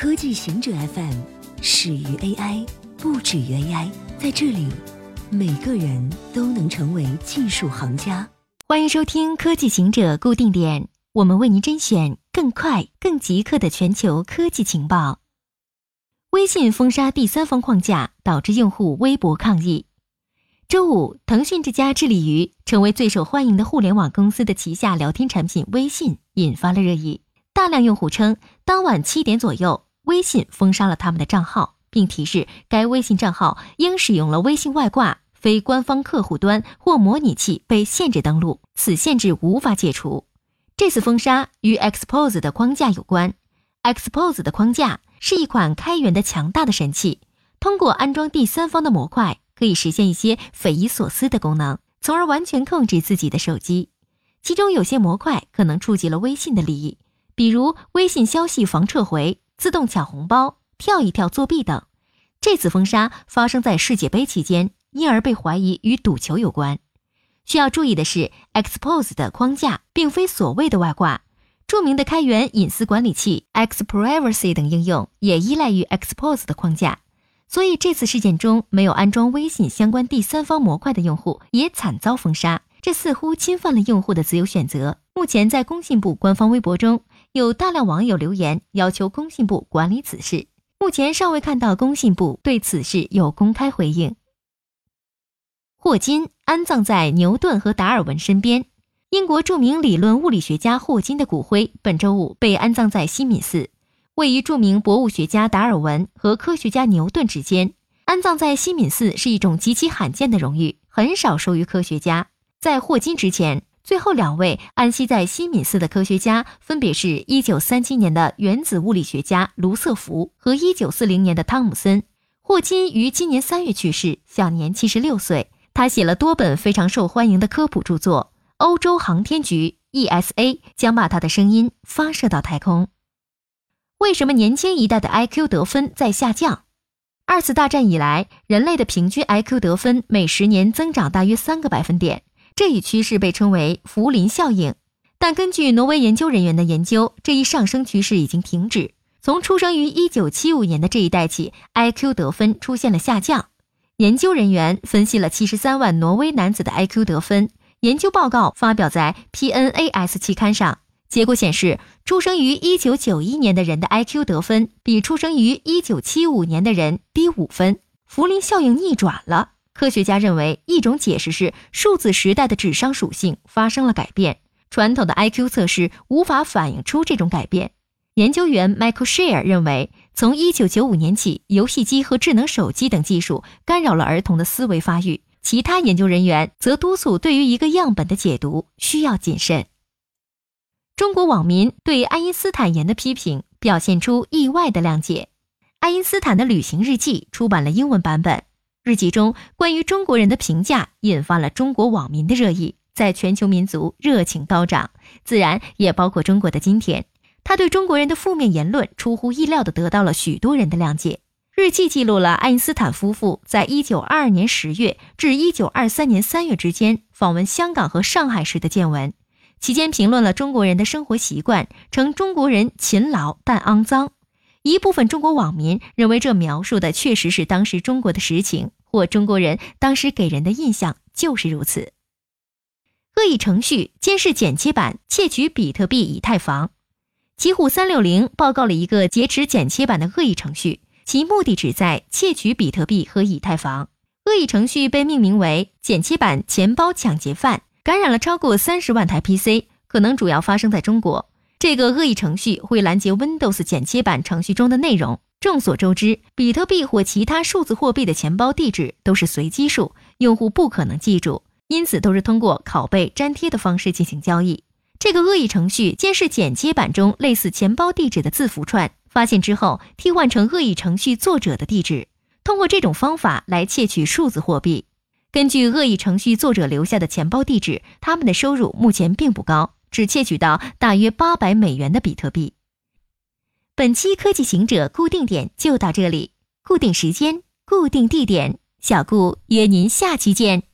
科技行者 FM 始于 AI，不止于 AI。在这里，每个人都能成为技术行家。欢迎收听科技行者固定点，我们为您甄选更快、更即刻的全球科技情报。微信封杀第三方框架，导致用户微博抗议。周五，腾讯这家致力于成为最受欢迎的互联网公司的旗下聊天产品微信引发了热议。大量用户称，当晚七点左右，微信封杀了他们的账号，并提示该微信账号应使用了微信外挂、非官方客户端或模拟器被限制登录，此限制无法解除。这次封杀与 Expose 的框架有关。Expose 的框架是一款开源的强大的神器，通过安装第三方的模块。可以实现一些匪夷所思的功能，从而完全控制自己的手机。其中有些模块可能触及了微信的利益，比如微信消息防撤回、自动抢红包、跳一跳作弊等。这次封杀发生在世界杯期间，因而被怀疑与赌球有关。需要注意的是，Xpose 的框架并非所谓的外挂，著名的开源隐私管理器 Xprivacy 等应用也依赖于 Xpose 的框架。所以这次事件中没有安装微信相关第三方模块的用户也惨遭封杀，这似乎侵犯了用户的自由选择。目前在工信部官方微博中有大量网友留言要求工信部管理此事，目前尚未看到工信部对此事有公开回应。霍金安葬在牛顿和达尔文身边，英国著名理论物理学家霍金的骨灰本周五被安葬在西敏寺。位于著名博物学家达尔文和科学家牛顿之间，安葬在西敏寺是一种极其罕见的荣誉，很少授予科学家。在霍金之前，最后两位安息在西敏寺的科学家分别是1937年的原子物理学家卢瑟福和1940年的汤姆森。霍金于今年三月去世，享年76岁。他写了多本非常受欢迎的科普著作。欧洲航天局 （ESA） 将把他的声音发射到太空。为什么年轻一代的 IQ 得分在下降？二次大战以来，人类的平均 IQ 得分每十年增长大约三个百分点，这一趋势被称为福林效应。但根据挪威研究人员的研究，这一上升趋势已经停止。从出生于1975年的这一代起，IQ 得分出现了下降。研究人员分析了73万挪威男子的 IQ 得分，研究报告发表在 PNAS 期刊上。结果显示，出生于一九九一年的人的 IQ 得分比出生于一九七五年的人低五分，福林效应逆转了。科学家认为，一种解释是数字时代的智商属性发生了改变，传统的 IQ 测试无法反映出这种改变。研究员 Michael Share 认为，从一九九五年起，游戏机和智能手机等技术干扰了儿童的思维发育。其他研究人员则督促对于一个样本的解读需要谨慎。中国网民对爱因斯坦言的批评表现出意外的谅解。爱因斯坦的旅行日记出版了英文版本，日记中关于中国人的评价引发了中国网民的热议，在全球民族热情高涨，自然也包括中国的今天。他对中国人的负面言论出乎意料地得到了许多人的谅解。日记记录了爱因斯坦夫妇在一九二二年十月至一九二三年三月之间访问香港和上海时的见闻。期间评论了中国人的生活习惯，称中国人勤劳但肮脏。一部分中国网民认为这描述的确实是当时中国的实情，或中国人当时给人的印象就是如此。恶意程序监视剪切板窃取比特币、以太坊。奇虎三六零报告了一个劫持剪切板的恶意程序，其目的旨在窃取比特币和以太坊。恶意程序被命名为“剪切板钱包抢劫犯”。感染了超过三十万台 PC，可能主要发生在中国。这个恶意程序会拦截 Windows 剪切板程序中的内容。众所周知，比特币或其他数字货币的钱包地址都是随机数，用户不可能记住，因此都是通过拷贝、粘贴的方式进行交易。这个恶意程序监视剪切板中类似钱包地址的字符串，发现之后替换成恶意程序作者的地址，通过这种方法来窃取数字货币。根据恶意程序作者留下的钱包地址，他们的收入目前并不高，只窃取到大约八百美元的比特币。本期科技行者固定点就到这里，固定时间，固定地点，小顾约您下期见。